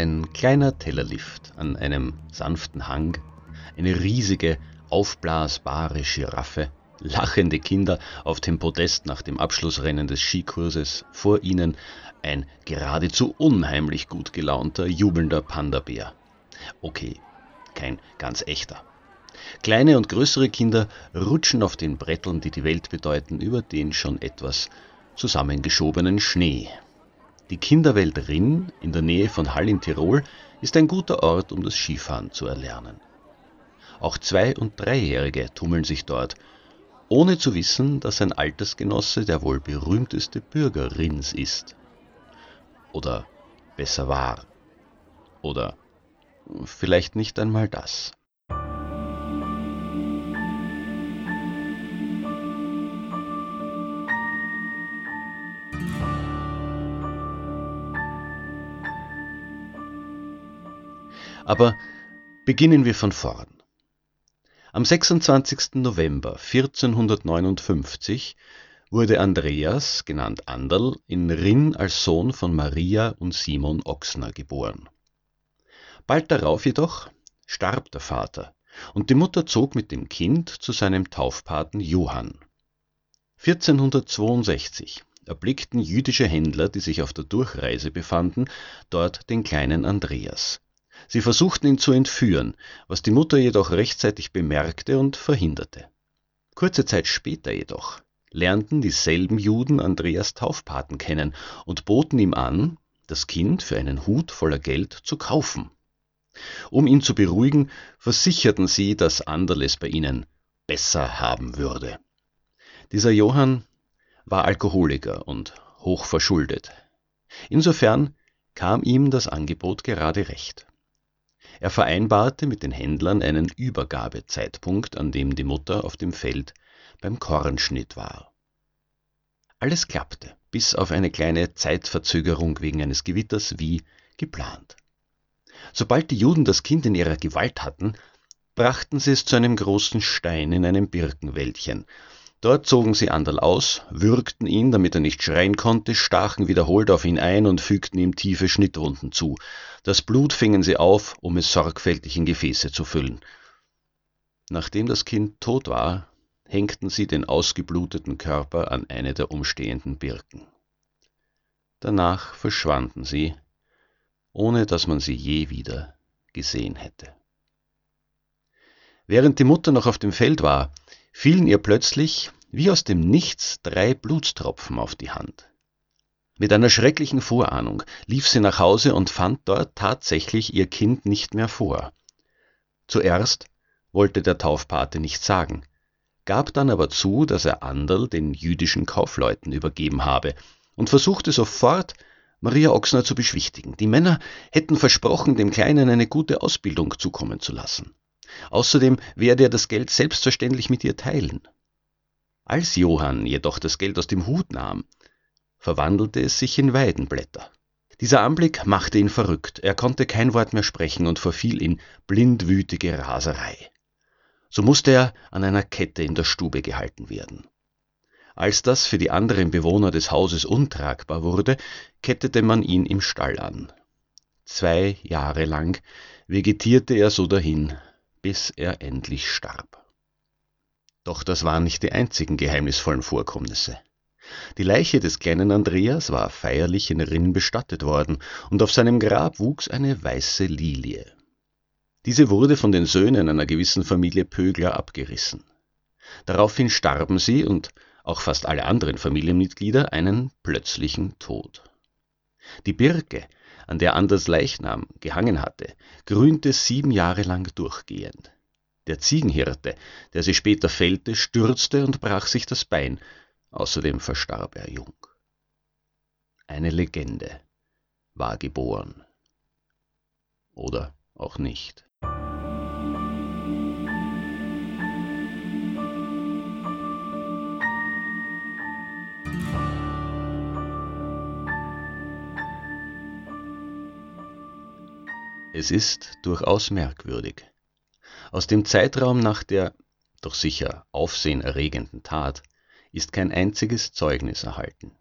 Ein kleiner Tellerlift an einem sanften Hang, eine riesige, aufblasbare Giraffe, lachende Kinder auf dem Podest nach dem Abschlussrennen des Skikurses, vor ihnen ein geradezu unheimlich gut gelaunter, jubelnder Panda-Bär. Okay, kein ganz echter. Kleine und größere Kinder rutschen auf den Bretteln, die die Welt bedeuten, über den schon etwas zusammengeschobenen Schnee. Die Kinderwelt Rinn in der Nähe von Hall in Tirol ist ein guter Ort, um das Skifahren zu erlernen. Auch Zwei- und Dreijährige tummeln sich dort, ohne zu wissen, dass ein Altersgenosse der wohl berühmteste Bürger Rinns ist. Oder besser war. Oder vielleicht nicht einmal das. Aber beginnen wir von vorn. Am 26. November 1459 wurde Andreas, genannt Anderl, in Rinn als Sohn von Maria und Simon Oxner geboren. Bald darauf jedoch starb der Vater und die Mutter zog mit dem Kind zu seinem Taufpaten Johann. 1462 erblickten jüdische Händler, die sich auf der Durchreise befanden, dort den kleinen Andreas. Sie versuchten ihn zu entführen, was die Mutter jedoch rechtzeitig bemerkte und verhinderte. Kurze Zeit später jedoch lernten dieselben Juden Andreas Taufpaten kennen und boten ihm an, das Kind für einen Hut voller Geld zu kaufen. Um ihn zu beruhigen, versicherten sie, dass Anderl es bei ihnen besser haben würde. Dieser Johann war Alkoholiker und hoch verschuldet. Insofern kam ihm das Angebot gerade recht. Er vereinbarte mit den Händlern einen Übergabezeitpunkt, an dem die Mutter auf dem Feld beim Kornschnitt war. Alles klappte, bis auf eine kleine Zeitverzögerung wegen eines Gewitters wie geplant. Sobald die Juden das Kind in ihrer Gewalt hatten, brachten sie es zu einem großen Stein in einem Birkenwäldchen, Dort zogen sie Anderl aus, würgten ihn, damit er nicht schreien konnte, stachen wiederholt auf ihn ein und fügten ihm tiefe Schnittwunden zu. Das Blut fingen sie auf, um es sorgfältig in Gefäße zu füllen. Nachdem das Kind tot war, hängten sie den ausgebluteten Körper an eine der umstehenden Birken. Danach verschwanden sie, ohne dass man sie je wieder gesehen hätte. Während die Mutter noch auf dem Feld war, fielen ihr plötzlich, wie aus dem Nichts, drei Blutstropfen auf die Hand. Mit einer schrecklichen Vorahnung lief sie nach Hause und fand dort tatsächlich ihr Kind nicht mehr vor. Zuerst wollte der Taufpate nichts sagen, gab dann aber zu, dass er Anderl den jüdischen Kaufleuten übergeben habe und versuchte sofort, Maria Ochsner zu beschwichtigen. Die Männer hätten versprochen, dem Kleinen eine gute Ausbildung zukommen zu lassen. Außerdem werde er das Geld selbstverständlich mit ihr teilen. Als Johann jedoch das Geld aus dem Hut nahm, verwandelte es sich in Weidenblätter. Dieser Anblick machte ihn verrückt, er konnte kein Wort mehr sprechen und verfiel in blindwütige Raserei. So musste er an einer Kette in der Stube gehalten werden. Als das für die anderen Bewohner des Hauses untragbar wurde, kettete man ihn im Stall an. Zwei Jahre lang vegetierte er so dahin, bis er endlich starb. Doch das waren nicht die einzigen geheimnisvollen Vorkommnisse. Die Leiche des kleinen Andreas war feierlich in Rinn bestattet worden, und auf seinem Grab wuchs eine weiße Lilie. Diese wurde von den Söhnen einer gewissen Familie Pögler abgerissen. Daraufhin starben sie und auch fast alle anderen Familienmitglieder einen plötzlichen Tod. Die Birke, an der Anders Leichnam gehangen hatte, grünte sieben Jahre lang durchgehend. Der Ziegenhirte, der sie später fällte, stürzte und brach sich das Bein, außerdem verstarb er jung. Eine Legende war geboren. Oder auch nicht. Es ist durchaus merkwürdig. Aus dem Zeitraum nach der doch sicher aufsehenerregenden Tat ist kein einziges Zeugnis erhalten.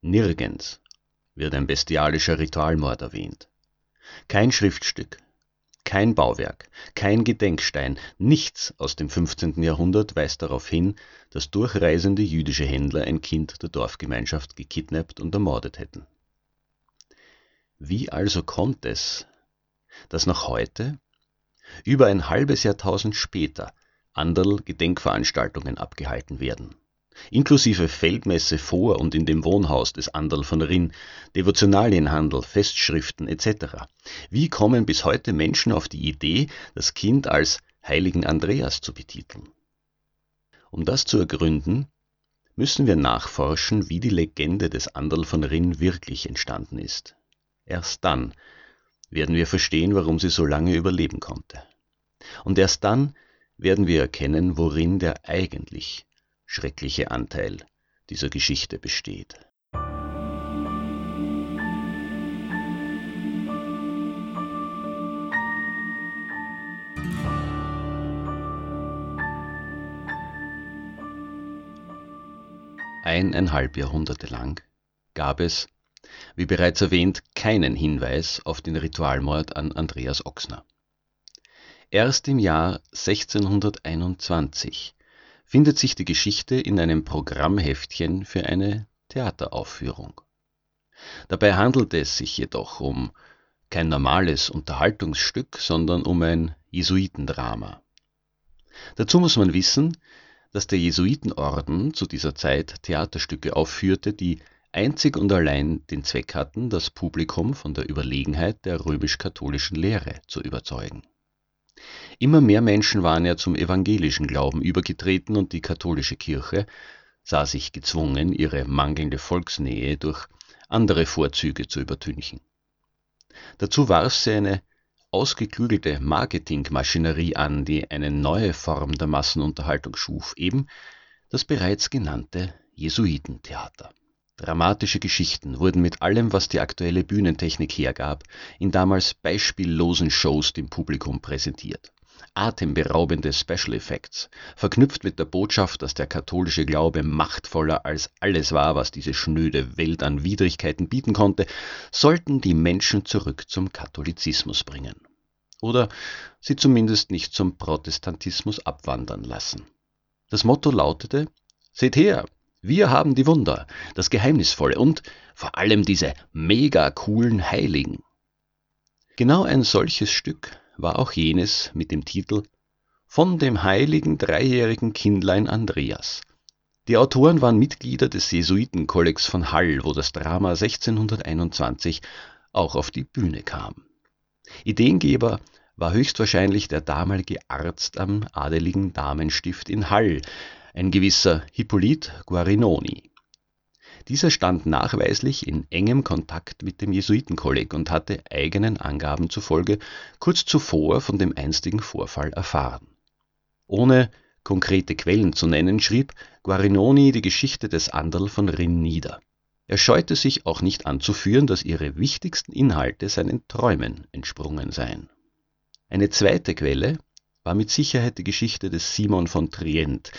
Nirgends wird ein bestialischer Ritualmord erwähnt. Kein Schriftstück, kein Bauwerk, kein Gedenkstein, nichts aus dem 15. Jahrhundert weist darauf hin, dass durchreisende jüdische Händler ein Kind der Dorfgemeinschaft gekidnappt und ermordet hätten. Wie also kommt es, dass noch heute, über ein halbes Jahrtausend später, Anderl Gedenkveranstaltungen abgehalten werden, inklusive Feldmesse vor und in dem Wohnhaus des Anderl von Rinn, Devotionalienhandel, Festschriften etc. Wie kommen bis heute Menschen auf die Idee, das Kind als heiligen Andreas zu betiteln? Um das zu ergründen, müssen wir nachforschen, wie die Legende des Anderl von Rinn wirklich entstanden ist. Erst dann werden wir verstehen, warum sie so lange überleben konnte. Und erst dann werden wir erkennen, worin der eigentlich schreckliche Anteil dieser Geschichte besteht. Eineinhalb Jahrhunderte lang gab es wie bereits erwähnt, keinen Hinweis auf den Ritualmord an Andreas Oxner. Erst im Jahr 1621 findet sich die Geschichte in einem Programmheftchen für eine Theateraufführung. Dabei handelt es sich jedoch um kein normales Unterhaltungsstück, sondern um ein Jesuitendrama. Dazu muss man wissen, dass der Jesuitenorden zu dieser Zeit Theaterstücke aufführte, die einzig und allein den Zweck hatten, das Publikum von der Überlegenheit der römisch-katholischen Lehre zu überzeugen. Immer mehr Menschen waren ja zum evangelischen Glauben übergetreten und die katholische Kirche sah sich gezwungen, ihre mangelnde Volksnähe durch andere Vorzüge zu übertünchen. Dazu warf sie eine ausgeklügelte Marketingmaschinerie an, die eine neue Form der Massenunterhaltung schuf, eben das bereits genannte Jesuitentheater. Dramatische Geschichten wurden mit allem, was die aktuelle Bühnentechnik hergab, in damals beispiellosen Shows dem Publikum präsentiert. Atemberaubende Special Effects, verknüpft mit der Botschaft, dass der katholische Glaube machtvoller als alles war, was diese schnöde Welt an Widrigkeiten bieten konnte, sollten die Menschen zurück zum Katholizismus bringen. Oder sie zumindest nicht zum Protestantismus abwandern lassen. Das Motto lautete, Seht her, wir haben die Wunder, das Geheimnisvolle und vor allem diese mega coolen Heiligen. Genau ein solches Stück war auch jenes mit dem Titel Von dem heiligen dreijährigen Kindlein Andreas. Die Autoren waren Mitglieder des Jesuitenkollegs von Hall, wo das Drama 1621 auch auf die Bühne kam. Ideengeber war höchstwahrscheinlich der damalige Arzt am adeligen Damenstift in Hall, ein gewisser Hippolyt Guarinoni. Dieser stand nachweislich in engem Kontakt mit dem Jesuitenkolleg und hatte eigenen Angaben zufolge kurz zuvor von dem einstigen Vorfall erfahren. Ohne konkrete Quellen zu nennen, schrieb Guarinoni die Geschichte des Anderl von Rinn nieder. Er scheute sich auch nicht anzuführen, dass ihre wichtigsten Inhalte seinen Träumen entsprungen seien. Eine zweite Quelle war mit Sicherheit die Geschichte des Simon von Trient,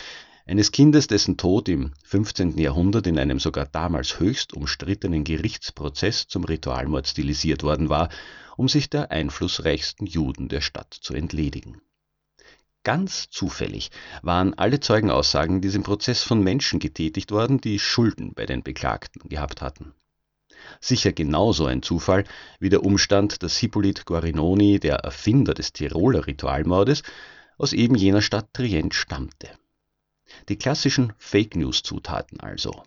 eines Kindes, dessen Tod im 15. Jahrhundert in einem sogar damals höchst umstrittenen Gerichtsprozess zum Ritualmord stilisiert worden war, um sich der einflussreichsten Juden der Stadt zu entledigen. Ganz zufällig waren alle Zeugenaussagen in diesem Prozess von Menschen getätigt worden, die Schulden bei den Beklagten gehabt hatten. Sicher genauso ein Zufall wie der Umstand, dass Hippolyt Guarinoni, der Erfinder des Tiroler Ritualmordes, aus eben jener Stadt Trient stammte. Die klassischen Fake News Zutaten also.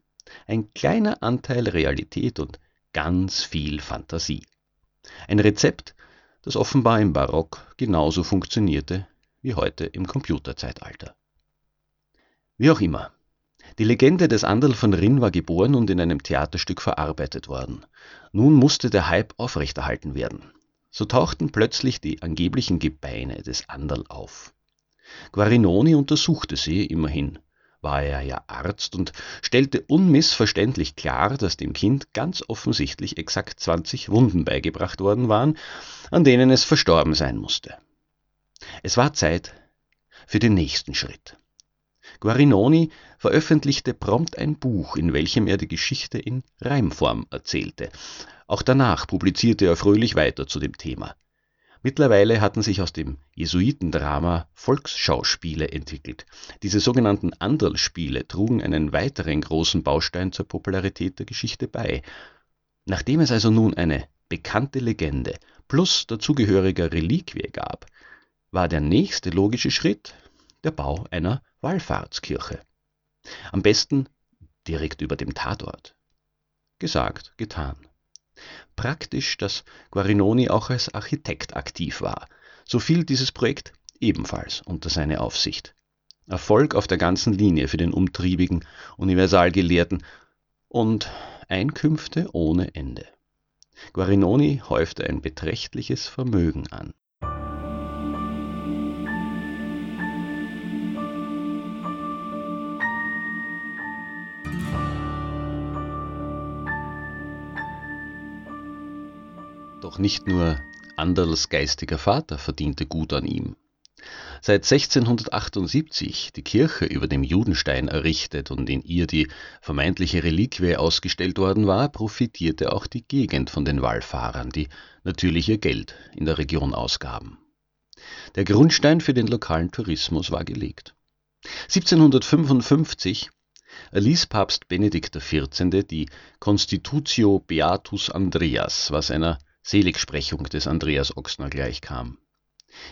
Ein kleiner Anteil Realität und ganz viel Fantasie. Ein Rezept, das offenbar im Barock genauso funktionierte wie heute im Computerzeitalter. Wie auch immer. Die Legende des Anderl von Rinn war geboren und in einem Theaterstück verarbeitet worden. Nun musste der Hype aufrechterhalten werden. So tauchten plötzlich die angeblichen Gebeine des Anderl auf. Guarinoni untersuchte sie immerhin, war er ja Arzt und stellte unmissverständlich klar, dass dem Kind ganz offensichtlich exakt 20 Wunden beigebracht worden waren, an denen es verstorben sein musste. Es war Zeit für den nächsten Schritt. Guarinoni veröffentlichte prompt ein Buch, in welchem er die Geschichte in Reimform erzählte. Auch danach publizierte er fröhlich weiter zu dem Thema. Mittlerweile hatten sich aus dem Jesuitendrama Volksschauspiele entwickelt. Diese sogenannten Anderlspiele trugen einen weiteren großen Baustein zur Popularität der Geschichte bei. Nachdem es also nun eine bekannte Legende plus dazugehöriger Reliquie gab, war der nächste logische Schritt der Bau einer Wallfahrtskirche. Am besten direkt über dem Tatort. Gesagt, getan. Praktisch, dass Guarinoni auch als Architekt aktiv war. So fiel dieses Projekt ebenfalls unter seine Aufsicht. Erfolg auf der ganzen Linie für den umtriebigen Universalgelehrten und Einkünfte ohne Ende. Guarinoni häufte ein beträchtliches Vermögen an. Doch nicht nur Anderls geistiger Vater verdiente gut an ihm. Seit 1678 die Kirche über dem Judenstein errichtet und in ihr die vermeintliche Reliquie ausgestellt worden war, profitierte auch die Gegend von den Wallfahrern, die natürlich ihr Geld in der Region ausgaben. Der Grundstein für den lokalen Tourismus war gelegt. 1755 erließ Papst Benedikt XIV. die Constitutio Beatus Andreas, was einer Seligsprechung des Andreas Oxner gleichkam.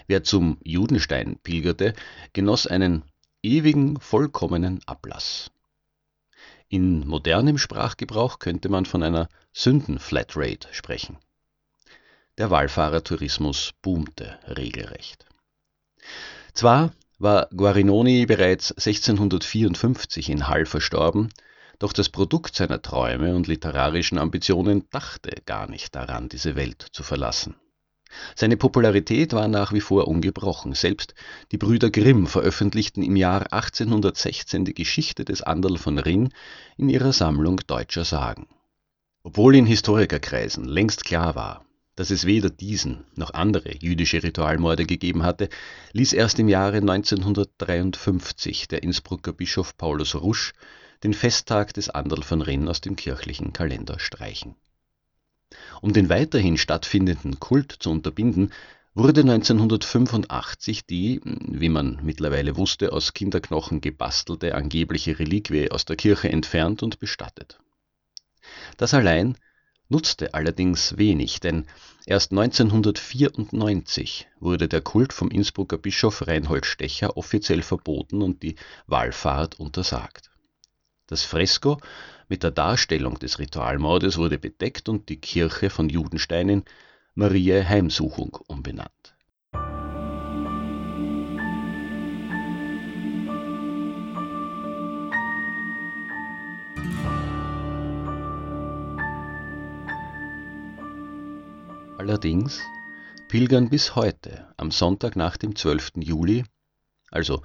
Wer zum Judenstein pilgerte, genoss einen ewigen, vollkommenen Ablass. In modernem Sprachgebrauch könnte man von einer Sündenflatrate sprechen. Der Wallfahrertourismus boomte regelrecht. Zwar war Guarinoni bereits 1654 in Hall verstorben, doch das Produkt seiner Träume und literarischen Ambitionen dachte gar nicht daran, diese Welt zu verlassen. Seine Popularität war nach wie vor ungebrochen. Selbst die Brüder Grimm veröffentlichten im Jahr 1816 die Geschichte des Anderl von Rinn in ihrer Sammlung deutscher Sagen. Obwohl in Historikerkreisen längst klar war, dass es weder diesen noch andere jüdische Ritualmorde gegeben hatte, ließ erst im Jahre 1953 der Innsbrucker Bischof Paulus Rusch den Festtag des Anderl von Rinn aus dem kirchlichen Kalender streichen. Um den weiterhin stattfindenden Kult zu unterbinden, wurde 1985 die, wie man mittlerweile wusste, aus Kinderknochen gebastelte angebliche Reliquie aus der Kirche entfernt und bestattet. Das allein nutzte allerdings wenig, denn erst 1994 wurde der Kult vom Innsbrucker Bischof Reinhold Stecher offiziell verboten und die Wallfahrt untersagt. Das Fresko mit der Darstellung des Ritualmordes wurde bedeckt und die Kirche von Judenstein in Mariä Heimsuchung umbenannt. Allerdings pilgern bis heute am Sonntag nach dem 12. Juli, also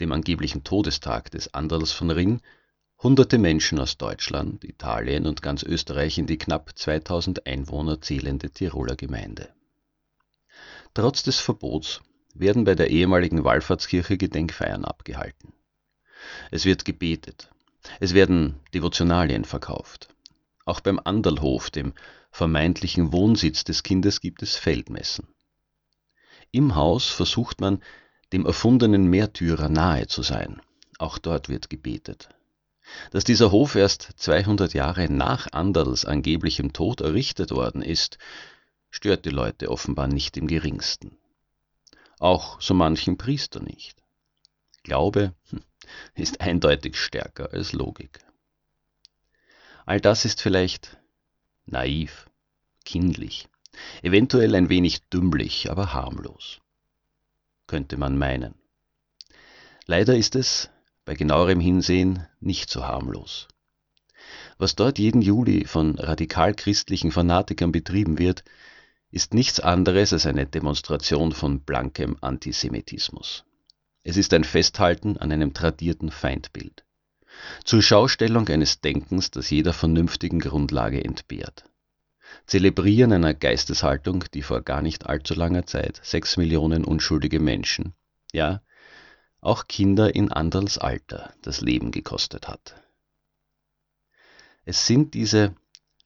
dem angeblichen Todestag des Anderls von Ring, Hunderte Menschen aus Deutschland, Italien und ganz Österreich in die knapp 2000 Einwohner zählende Tiroler Gemeinde. Trotz des Verbots werden bei der ehemaligen Wallfahrtskirche Gedenkfeiern abgehalten. Es wird gebetet, es werden Devotionalien verkauft. Auch beim Anderlhof, dem vermeintlichen Wohnsitz des Kindes, gibt es Feldmessen. Im Haus versucht man, dem erfundenen Märtyrer nahe zu sein. Auch dort wird gebetet. Dass dieser Hof erst 200 Jahre nach Anderls angeblichem Tod errichtet worden ist, stört die Leute offenbar nicht im geringsten. Auch so manchen Priester nicht. Glaube hm, ist eindeutig stärker als Logik. All das ist vielleicht naiv, kindlich, eventuell ein wenig dümmlich, aber harmlos, könnte man meinen. Leider ist es, bei genauerem Hinsehen, nicht so harmlos. Was dort jeden Juli von radikal-christlichen Fanatikern betrieben wird, ist nichts anderes als eine Demonstration von blankem Antisemitismus. Es ist ein Festhalten an einem tradierten Feindbild. Zur Schaustellung eines Denkens, das jeder vernünftigen Grundlage entbehrt. Zelebrieren einer Geisteshaltung, die vor gar nicht allzu langer Zeit sechs Millionen unschuldige Menschen, ja, auch Kinder in Anderls Alter das Leben gekostet hat. Es sind diese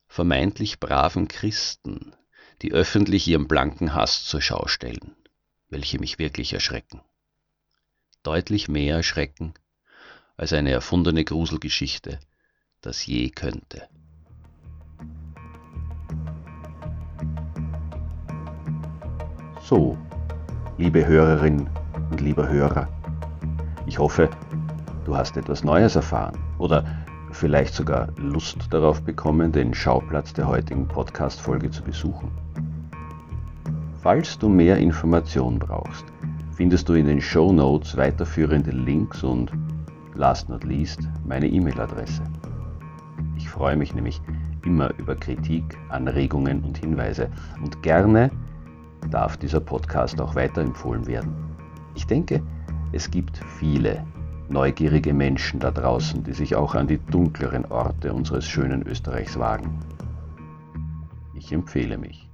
vermeintlich braven Christen, die öffentlich ihren blanken Hass zur Schau stellen, welche mich wirklich erschrecken. Deutlich mehr erschrecken als eine erfundene Gruselgeschichte das je könnte. So, liebe Hörerin und lieber Hörer, ich hoffe, du hast etwas Neues erfahren oder vielleicht sogar Lust darauf bekommen, den Schauplatz der heutigen Podcast-Folge zu besuchen. Falls du mehr Informationen brauchst, findest du in den Show Notes weiterführende Links und, last not least, meine E-Mail-Adresse. Ich freue mich nämlich immer über Kritik, Anregungen und Hinweise und gerne darf dieser Podcast auch weiterempfohlen werden. Ich denke, es gibt viele neugierige Menschen da draußen, die sich auch an die dunkleren Orte unseres schönen Österreichs wagen. Ich empfehle mich.